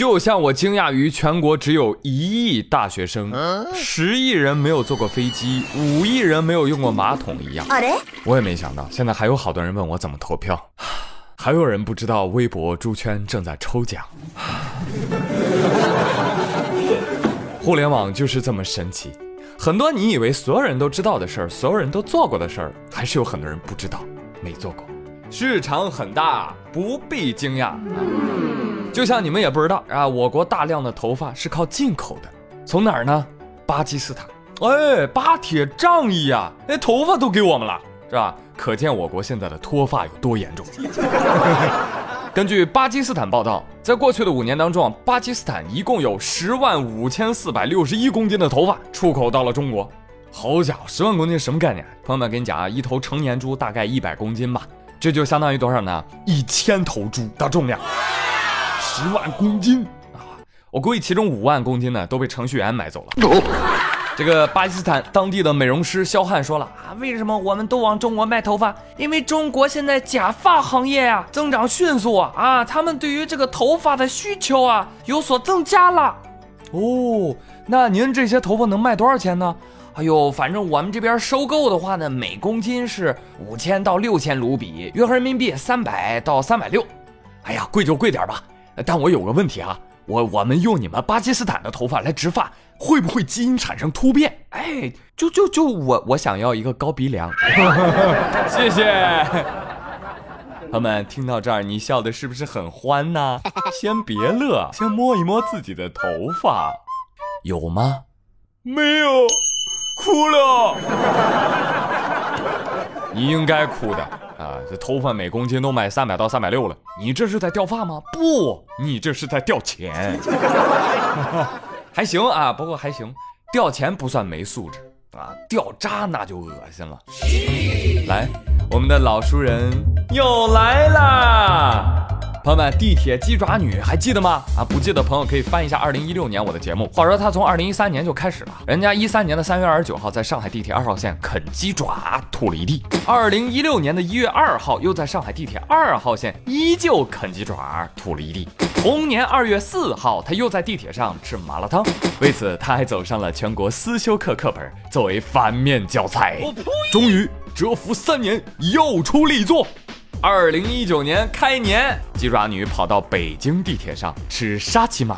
就像我惊讶于全国只有一亿大学生，十亿人没有坐过飞机，五亿人没有用过马桶一样，我也没想到，现在还有好多人问我怎么投票，还有人不知道微博猪圈正在抽奖。互联网就是这么神奇，很多你以为所有人都知道的事儿，所有人都做过的事儿，还是有很多人不知道、没做过。市场很大，不必惊讶。就像你们也不知道啊，我国大量的头发是靠进口的，从哪儿呢？巴基斯坦。哎，巴铁仗义啊，那头发都给我们了，是吧？可见我国现在的脱发有多严重。根据巴基斯坦报道，在过去的五年当中，巴基斯坦一共有十万五千四百六十一公斤的头发出口到了中国。好家伙，十万公斤什么概念？朋友们，跟你讲啊，一头成年猪大概一百公斤吧，这就相当于多少呢？一千头猪的重量。十万公斤啊！我估计其中五万公斤呢都被程序员买走了。这个巴基斯坦当地的美容师肖汉说了啊，为什么我们都往中国卖头发？因为中国现在假发行业啊增长迅速啊啊，他们对于这个头发的需求啊有所增加了。哦，那您这些头发能卖多少钱呢？哎呦，反正我们这边收购的话呢，每公斤是五千到六千卢比，约合人民币三百到三百六。哎呀，贵就贵点吧。但我有个问题啊，我我们用你们巴基斯坦的头发来植发，会不会基因产生突变？哎，就就就我我想要一个高鼻梁。谢谢。朋友们，听到这儿，你笑的是不是很欢呢？先别乐，先摸一摸自己的头发，有吗？没有，哭了。你应该哭的。啊，这头发每公斤都卖三百到三百六了，你这是在掉发吗？不，你这是在掉钱。还行啊，不过还行，掉钱不算没素质啊，掉渣那就恶心了。来，我们的老熟人又来啦。朋友们，地铁鸡爪女还记得吗？啊，不记得朋友可以翻一下二零一六年我的节目。话说她从二零一三年就开始了，人家一三年的三月二十九号在上海地铁二号线啃鸡爪吐了一地，二零一六年的一月二号又在上海地铁二号线依旧啃鸡爪吐了一地，同年二月四号她又在地铁上吃麻辣烫，为此她还走上了全国思修课课本作为反面教材。终于蛰伏三年又出力作。二零一九年开年，鸡爪女跑到北京地铁上吃沙琪玛，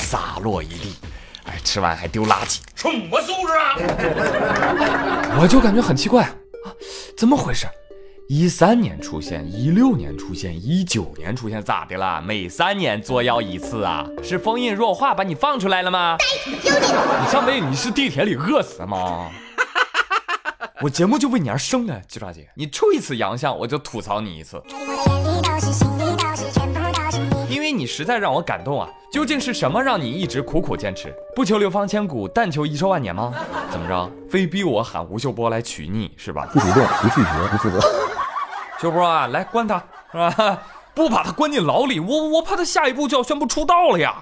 洒落一地，哎，吃完还丢垃圾，什么素质啊！我就感觉很奇怪啊，怎么回事？一三年出现，一六年出现，一九年出现，咋的了？每三年作妖一次啊？是封印弱化把你放出来了吗？你上辈子你是地铁里饿死的吗？我节目就为你而生的，鸡爪姐，你出一次洋相，我就吐槽你一次。因为你实在让我感动啊！究竟是什么让你一直苦苦坚持，不求流芳千古，但求遗臭万年吗？怎么着，非逼我喊吴秀波来娶你是吧？不主动，不拒绝，不负责。秀波啊，来关他，是吧？不把他关进牢里，我我怕他下一步就要宣布出道了呀！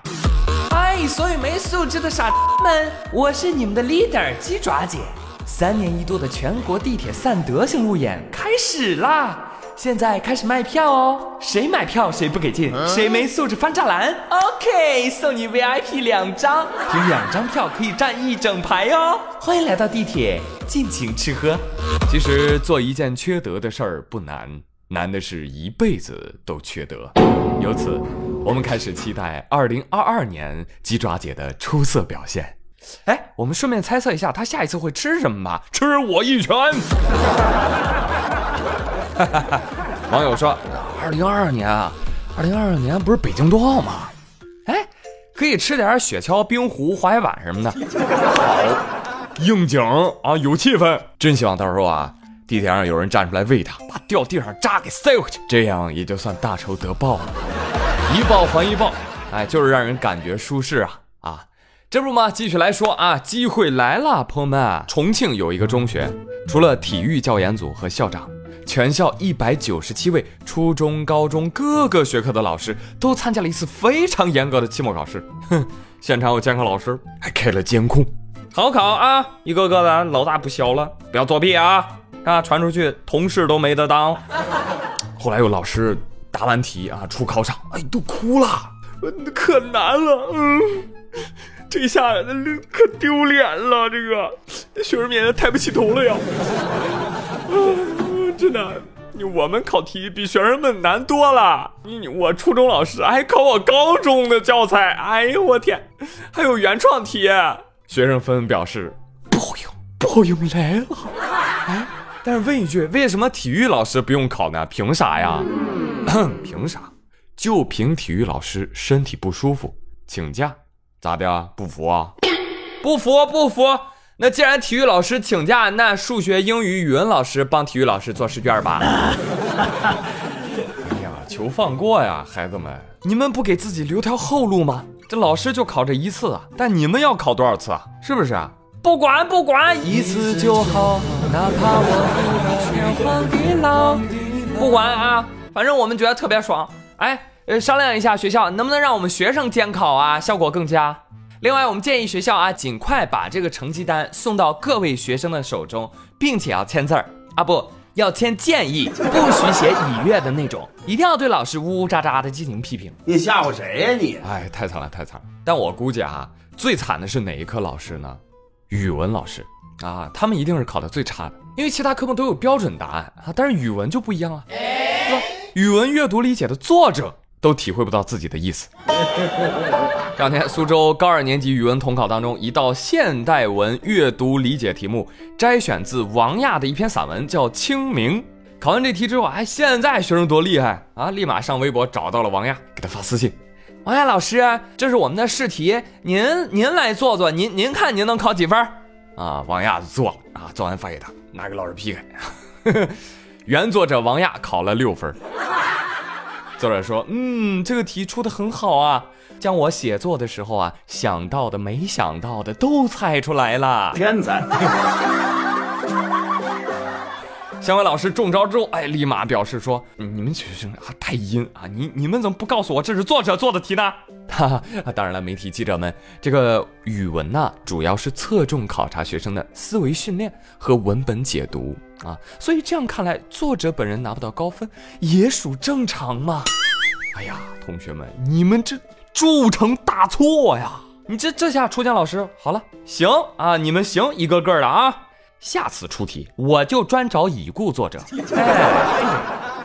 嗨，所有没素质的傻们，我是你们的 leader 鸡爪姐。三年一度的全国地铁散德性路演开始啦！现在开始卖票哦，谁买票谁不给进，谁没素质翻栅栏。OK，送你 VIP 两张，凭两张票可以站一整排哦。欢迎来到地铁，尽情吃喝。其实做一件缺德的事儿不难，难的是一辈子都缺德。由此，我们开始期待二零二二年鸡爪姐的出色表现。哎，我们顺便猜测一下，他下一次会吃什么吧？吃我一拳！网友说，二零二二年啊，二零二二年不是北京冬奥吗？哎，可以吃点雪橇、冰壶、滑雪板什么的。好，应景啊，有气氛。真希望到时候啊，地铁上有人站出来喂他，把掉地上渣给塞回去，这样也就算大仇得报了。一报还一报，哎，就是让人感觉舒适啊。这不吗，继续来说啊，机会来了，朋友们！重庆有一个中学，除了体育教研组和校长，全校一百九十七位初中、高中各个学科的老师都参加了一次非常严格的期末考试。哼，现场有监考老师还开了监控，好好考啊！一个个的老大不小了，不要作弊啊！啊，传出去同事都没得当。后来有老师答完题啊，出考场，哎，都哭了，可难了，嗯，这下可丢脸了，这个学生面前抬不起头了呀。真的，我们考题比学生们难多了。你我初中老师还考我高中的教材，哎呦我天，还有原创题。学生纷纷表示不好用，不好用来了。哎，但是问一句，为什么体育老师不用考呢？凭啥呀？凭啥？就凭体育老师身体不舒服请假，咋的？不服啊？不服不服。那既然体育老师请假，那数学、英语、语文老师帮体育老师做试卷吧。哎呀，求放过呀，孩子们，你们不给自己留条后路吗？这老师就考这一次啊，但你们要考多少次啊？是不是啊？不管不管，一次就好，哪怕我天荒地老。不管啊，反正我们觉得特别爽。哎，呃，商量一下学校能不能让我们学生监考啊，效果更佳。另外，我们建议学校啊，尽快把这个成绩单送到各位学生的手中，并且要签字儿啊，不要签建议，不许写已阅的那种，一定要对老师呜呜喳喳的进行批评。你吓唬谁呀你？哎，太惨了，太惨了！但我估计啊，最惨的是哪一科老师呢？语文老师啊，他们一定是考的最差的，因为其他科目都有标准答案啊，但是语文就不一样啊，是吧？语文阅读理解的作者。都体会不到自己的意思。这两天，苏州高二年级语文统考当中，一道现代文阅读理解题目摘选自王亚的一篇散文，叫《清明》。考完这题之后，哎，现在学生多厉害啊！立马上微博找到了王亚，给他发私信：“王亚老师，这是我们的试题，您您来做做，您您看您能考几分？”啊，王亚做啊，做完发给他，拿给老师批开。原作者王亚考了六分。作者说：“嗯，这个题出的很好啊，将我写作的时候啊想到的、没想到的都猜出来了，天才。”相关老师中招之后，哎，立马表示说：“你们学生啊太阴啊，你你们怎么不告诉我这是作者做的题呢？”哈哈，当然了，媒体记者们，这个语文呢，主要是侧重考察学生的思维训练和文本解读。啊，所以这样看来，作者本人拿不到高分也属正常嘛。哎呀，同学们，你们这铸成大错呀！你这这下出江老师好了，行啊，你们行一个个的啊。下次出题我就专找已故作者。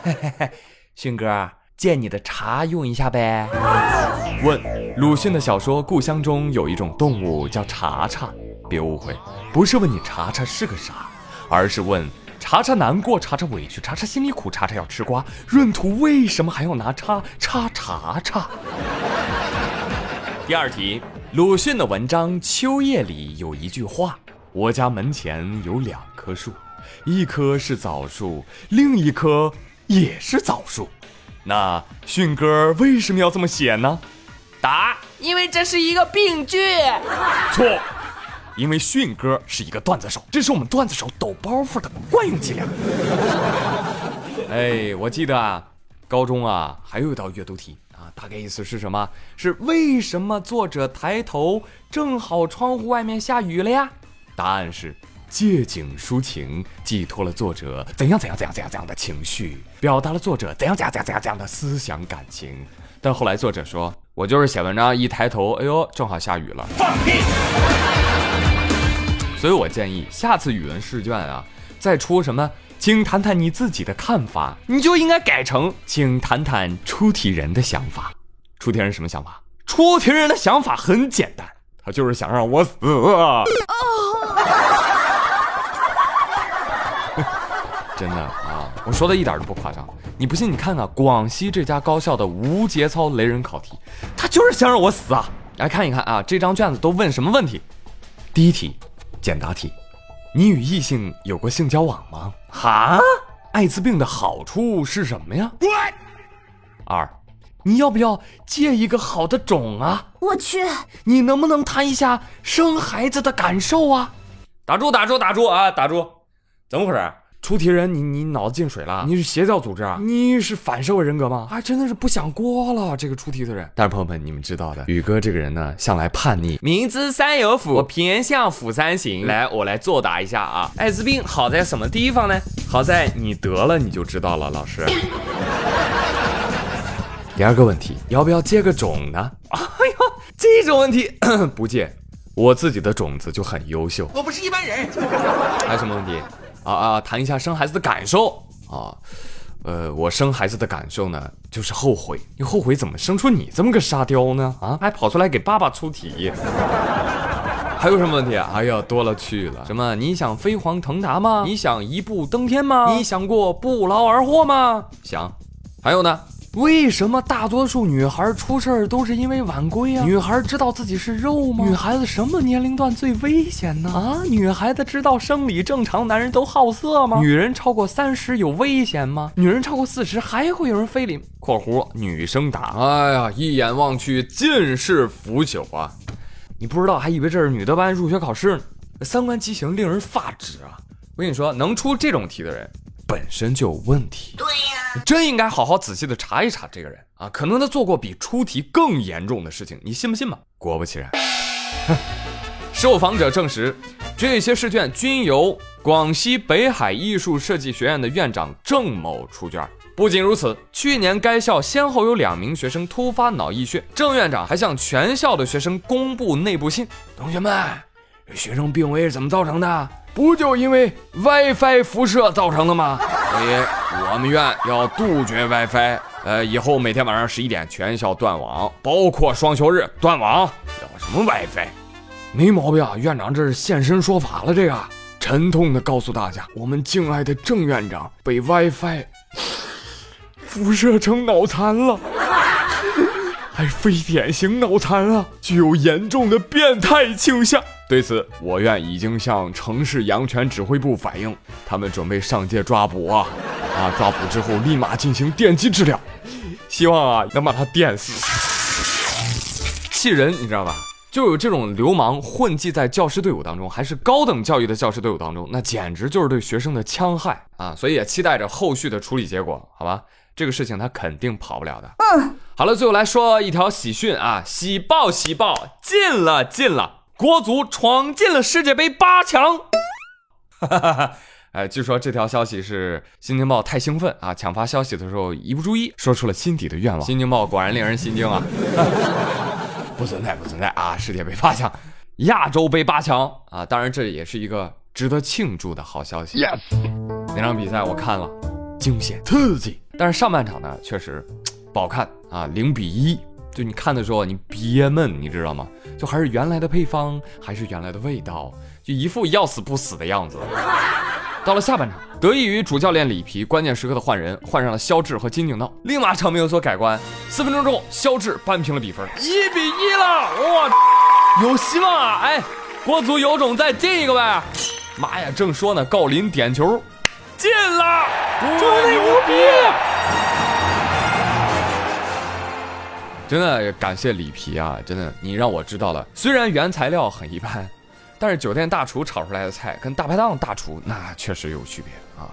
哎，迅哥，借你的茶用一下呗。问鲁迅的小说《故乡》中有一种动物叫茶茶，别误会，不是问你茶茶是个啥，而是问。查查难过，查查委屈，查查心里苦，查查要吃瓜。闰土为什么还要拿叉叉查查？第二题，鲁迅的文章《秋夜》里有一句话：“我家门前有两棵树，一棵是枣树，另一棵也是枣树。”那迅哥为什么要这么写呢？答：因为这是一个病句。错。因为迅哥是一个段子手，这是我们段子手抖包袱的惯用伎俩。哎，我记得啊，高中啊还有一道阅读题啊，大概意思是什么？是为什么作者抬头正好窗户外面下雨了呀？答案是借景抒情，寄托了作者怎样怎样怎样怎样怎样的情绪，表达了作者怎样怎样怎样怎样怎样的思想感情。但后来作者说，我就是写文章一抬头，哎呦，正好下雨了。放屁！所以我建议下次语文试卷啊，再出什么，请谈谈你自己的看法，你就应该改成，请谈谈出题人的想法。出题人什么想法？出题人的想法很简单，他就是想让我死。真的啊，我说的一点都不夸张。你不信，你看看广西这家高校的无节操雷人考题，他就是想让我死啊！来看一看啊，这张卷子都问什么问题？第一题。简答题：你与异性有过性交往吗？哈，艾滋病的好处是什么呀？二，你要不要借一个好的种啊？我去，你能不能谈一下生孩子的感受啊？打住，打住，打住啊！打住，怎么回事？出题人，你你脑子进水了？你是邪教组织啊？你是反社会人格吗？啊真的是不想过了，这个出题的人。但是朋友们，你们知道的，宇哥这个人呢，向来叛逆，明知山有虎，我偏向虎山行。来，我来作答一下啊。艾滋病好在什么地方呢？好在你得了你就知道了，老师。第二个问题，要不要借个种呢？哎呦，这种问题 不借，我自己的种子就很优秀。我不是一般人。还有什么问题？啊啊，谈一下生孩子的感受啊。呃，我生孩子的感受呢，就是后悔。你后悔怎么生出你这么个沙雕呢？啊，还跑出来给爸爸出题。还有什么问题啊？哎呀，多了去了。什么？你想飞黄腾达吗？你想一步登天吗？你想过不劳而获吗？想。还有呢？为什么大多数女孩出事儿都是因为晚归啊？女孩知道自己是肉吗？女孩子什么年龄段最危险呢？啊，女孩子知道生理正常男人都好色吗？女人超过三十有危险吗？女人超过四十还会有人非礼？（括弧女生答）哎呀，一眼望去尽是腐朽啊！你不知道还以为这是女德班入学考试呢，三观畸形，令人发指啊！我跟你说，能出这种题的人。本身就有问题，对呀，真应该好好仔细的查一查这个人啊，可能他做过比出题更严重的事情，你信不信吧？果不其然，受访者证实，这些试卷均由广西北海艺术设计学院的院长郑某出卷。不仅如此，去年该校先后有两名学生突发脑溢血，郑院长还向全校的学生公布内部信：同学们，学生病危是怎么造成的？不就因为 WiFi 辐射造成的吗？所以我们院要杜绝 WiFi，呃，以后每天晚上十一点全校断网，包括双休日断网。要什么 WiFi？没毛病啊，院长这是现身说法了。这个沉痛的告诉大家，我们敬爱的郑院长被 WiFi 辐射成脑残了，还非典型脑残啊，具有严重的变态倾向。对此，我院已经向城市阳泉指挥部反映，他们准备上街抓捕啊！啊，抓捕之后立马进行电击治疗，希望啊能把他电死。气人，你知道吧？就有这种流氓混迹在教师队伍当中，还是高等教育的教师队伍当中，那简直就是对学生的戕害啊！所以也期待着后续的处理结果，好吧？这个事情他肯定跑不了的。嗯，好了，最后来说一条喜讯啊！喜报喜报，进了进了。国足闯进了世界杯八强，哈哈哈哎，据说这条消息是《新京报》太兴奋啊，抢发消息的时候一不注意，说出了心底的愿望。《新京报》果然令人心惊啊！不存在，不存在啊！世界杯八强，亚洲杯八强啊！当然，这也是一个值得庆祝的好消息。Yes，那场比赛我看了，惊险刺激，但是上半场呢，确实 不好看啊，零比一。就你看的时候，你憋闷，你知道吗？就还是原来的配方，还是原来的味道，就一副要死不死的样子。到了下半场，得益于主教练里皮关键时刻的换人，换上了肖智和金敬道，立马场面有所改观。四分钟之后，肖智扳平了比分，一比一了。哇，有希望啊！哎，国足有种再进一个呗！妈呀，正说呢，郜林点球进了，真牛逼！真的感谢里皮啊！真的，你让我知道了，虽然原材料很一般，但是酒店大厨炒出来的菜跟大排档大厨那确实有区别啊！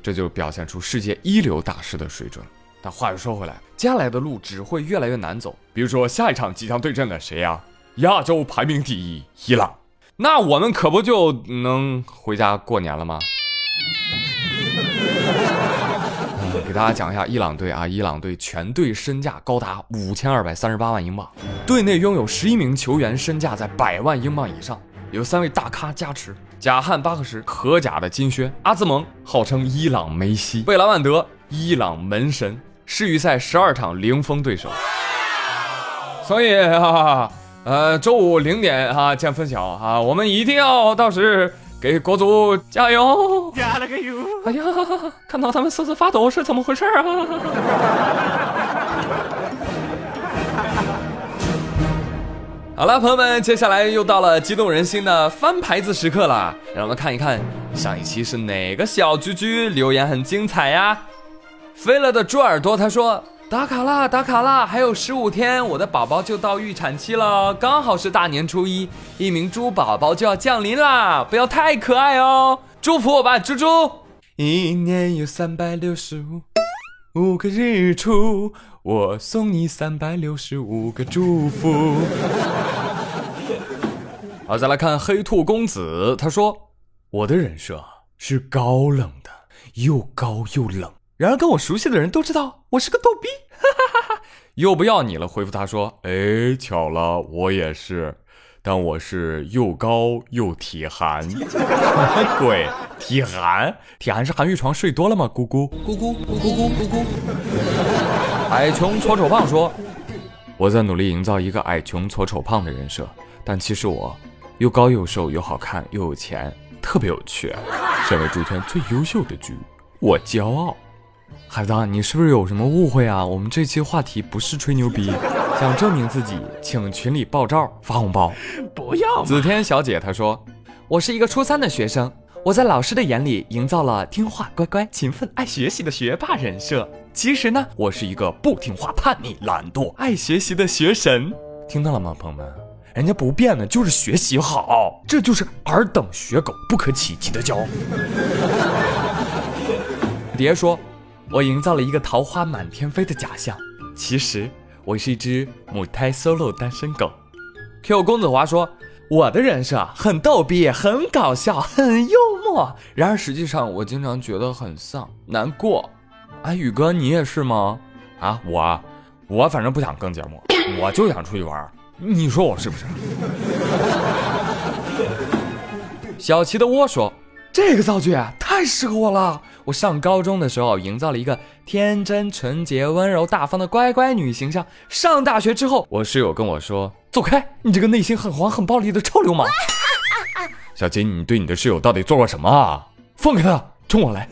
这就表现出世界一流大师的水准。但话又说回来，接下来的路只会越来越难走。比如说下一场即将对阵的谁呀？亚洲排名第一伊朗，那我们可不就能回家过年了吗？给大家讲一下伊朗队啊，伊朗队全队身价高达五千二百三十八万英镑，队内拥有十一名球员身价在百万英镑以上，有三位大咖加持：贾汉巴克什，荷甲的金靴；阿兹蒙，号称伊朗梅西；贝莱万德，伊朗门神。世预赛十二场零封对手。所以啊，呃，周五零点啊见分晓啊，我们一定要到时。给国足加油！加了个油！哎呀，看到他们瑟瑟发抖是怎么回事啊？好了，朋友们，接下来又到了激动人心的翻牌子时刻了，让我们看一看上一期是哪个小居居留言很精彩呀？飞了的猪耳朵他说。打卡啦，打卡啦！还有十五天，我的宝宝就到预产期了，刚好是大年初一，一名猪宝宝就要降临啦！不要太可爱哦，祝福我吧，猪猪！一年有三百六十五五个日出，我送你三百六十五个祝福。好，再来看黑兔公子，他说：“我的人设是高冷的，又高又冷。然而跟我熟悉的人都知道我是个逗逼。”哈哈哈哈，又不要你了。回复他说：“哎，巧了，我也是。”但我是又高又体寒，什 么鬼？体寒？体寒是寒玉床睡多了吗？咕咕咕咕咕咕咕咕咕。矮穷矬丑胖说：“我在努力营造一个矮穷矬丑胖的人设，但其实我又高又瘦又好看又有钱，特别有趣。身为猪圈最优秀的猪，我骄傲。”孩子，你是不是有什么误会啊？我们这期话题不是吹牛逼，想证明自己，请群里爆照发红包。不要。紫天小姐她说：“我是一个初三的学生，我在老师的眼里营造了听话、乖乖、勤奋、爱学习的学霸人设。其实呢，我是一个不听话、叛逆、懒惰、爱学习的学神。听到了吗，朋友们？人家不变的就是学习好，这就是尔等学狗不可企及的骄傲。”别说。我营造了一个桃花满天飞的假象，其实我是一只母胎 solo 单身狗。Q 公子华说，我的人设很逗逼，很搞笑，很幽默。然而实际上，我经常觉得很丧、难过。哎，宇哥，你也是吗？啊，我，我反正不想更节目，我就想出去玩。你说我是不是？小齐的窝说。这个造句太适合我了。我上高中的时候营造了一个天真、纯洁、温柔、大方的乖乖女形象。上大学之后，我室友跟我说：“走开，你这个内心很黄、很暴力的臭流氓。”小金，你对你的室友到底做过什么啊？放开他，冲我来！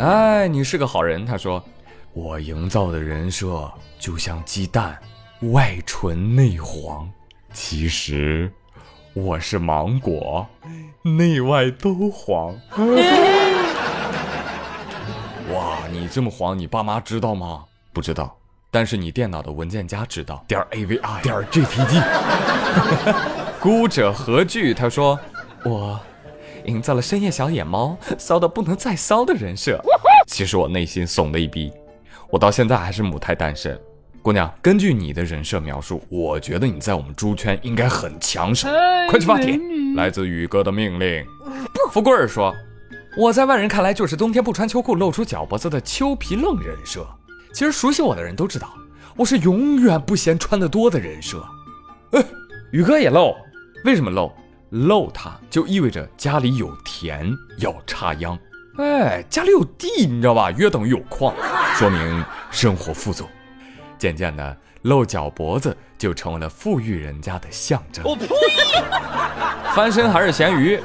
哎，你是个好人。他说：“我营造的人设就像鸡蛋，外纯内黄，其实……”我是芒果，内外都黄。哇，你这么黄，你爸妈知道吗？不知道，但是你电脑的文件夹知道。点 AVI 点 GTG。孤者何惧？他说，我营造了深夜小野猫，骚到不能再骚的人设。其实我内心怂的一逼，我到现在还是母胎单身。姑娘，根据你的人设描述，我觉得你在我们猪圈应该很抢手。快去发帖！来自宇哥的命令。富贵儿说：“我在外人看来就是冬天不穿秋裤露出脚脖子的秋皮愣人设。其实熟悉我的人都知道，我是永远不嫌穿的多的人设。”哎，宇哥也露？为什么露？露它就意味着家里有田要插秧。哎，家里有地，你知道吧？约等于有矿，说明生活富足。渐渐的，露脚脖子就成为了富裕人家的象征。翻身还是咸鱼？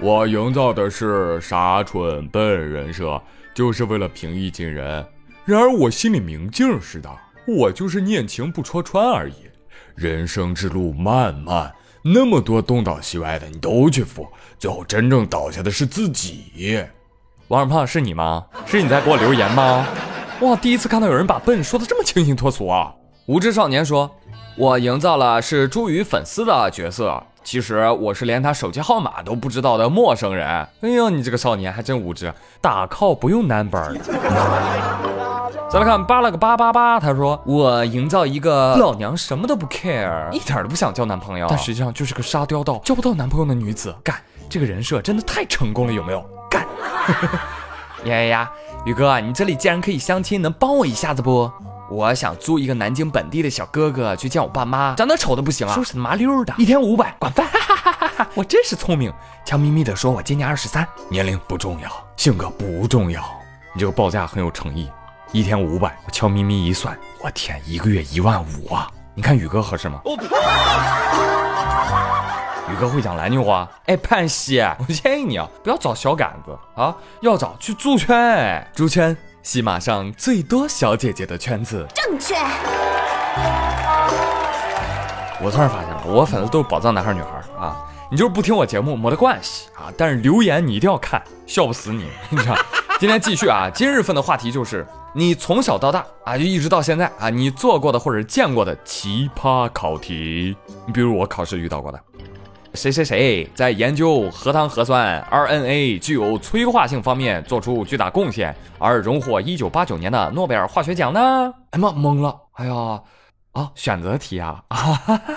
我营造的是傻蠢笨人设，就是为了平易近人。然而我心里明镜似的，我就是念情不戳穿而已。人生之路漫漫，那么多东倒西歪的，你都去扶，最后真正倒下的是自己。王二胖是你吗？是你在给我留言吗？哇，第一次看到有人把笨说的这么清新脱俗啊！无知少年说：“我营造了是朱宇粉丝的角色，其实我是连他手机号码都不知道的陌生人。”哎呦，你这个少年还真无知，打 call 不用 number。再来看扒了个八八八，他说：“我营造一个老娘什么都不 care，一点都不想交男朋友，但实际上就是个沙雕到交不到男朋友的女子。”干，这个人设真的太成功了，有没有？干！呀呀呀！宇哥，你这里既然可以相亲，能帮我一下子不？我想租一个南京本地的小哥哥去见我爸妈，长得丑的不行啊，收拾的麻溜的，一天五百，管饭。哈哈哈哈我真是聪明，悄咪咪的说，我今年二十三，年龄不重要，性格不重要。你这个报价很有诚意，一天五百，我悄咪咪一算，我天，一个月一万五啊！你看宇哥合适吗？宇哥会讲南京话，哎，盼西，我建议你啊，不要找小杆子啊，要找去猪圈，哎，猪圈，喜马上最多小姐姐的圈子。正确。我突然发现了，我粉丝都是宝藏男孩女孩啊，你就是不听我节目没得关系啊，但是留言你一定要看，笑不死你，你知道。今天继续啊，今日份的话题就是你从小到大啊，就一直到现在啊，你做过的或者见过的奇葩考题，你比如我考试遇到过的。谁谁谁在研究核糖核酸 RNA 具有催化性方面做出巨大贡献，而荣获一九八九年的诺贝尔化学奖呢？哎妈，懵了！哎呀，啊，选择题啊！啊，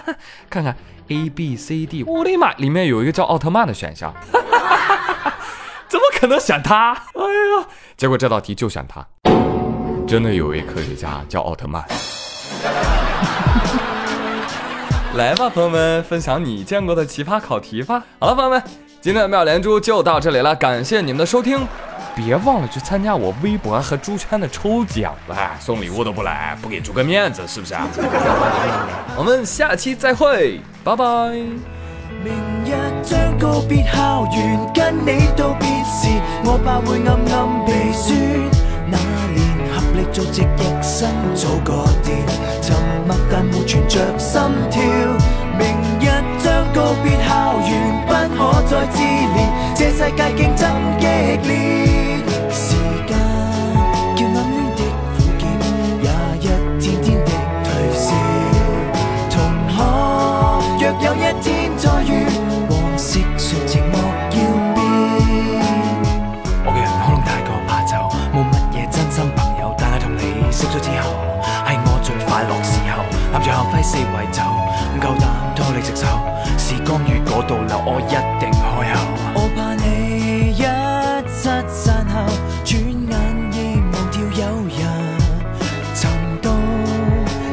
看看 A B C D，我的妈，里面有一个叫奥特曼的选项，怎么可能选他？哎呀，结果这道题就选他，真的有位科学家叫奥特曼。来吧，朋友们，分享你见过的奇葩考题吧。好了，朋友们，今天的妙连珠就到这里了，感谢你们的收听，别忘了去参加我微博和猪圈的抽奖哎，送礼物都不来，不给猪个面子是不是啊？我们下期再会，拜拜。明日将告别校园，跟你道别时，我怕会暗暗鼻酸。那年合力组织一生早个电，沉默但没存着心跳。明日将告别校园，不可再自怜，这世界竞争激烈。校徽四圍走，唔夠膽拖你隻手。时光如果倒流，我一定開口。我怕你一失散後，轉眼已忘掉有人尋到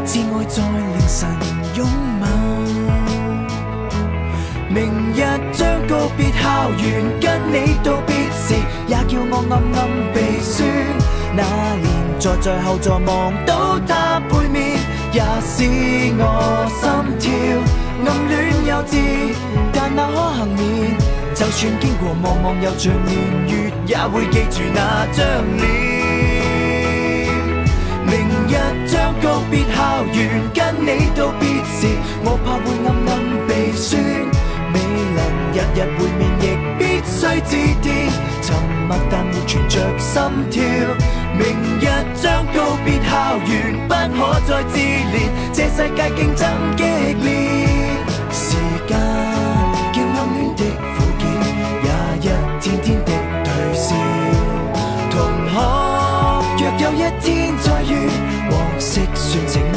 至愛在凌晨擁吻。明日將告別校園，跟你道別時，也叫我暗暗鼻酸。那年坐在後座望到他背面，也使我心跳暗戀幼稚，但那可幸免。就算經過茫茫又像年月，也會記住那張臉。明日將告別校園，跟你道別時，我怕會暗暗鼻酸。未能日日會面，亦必須致電。沉默但活存着心跳。明日将告别校园，不可再自怜。这世界竞争激烈，时间叫暗恋的苦涩，也一天天的退烧。同学，若有一天再遇，往昔算情。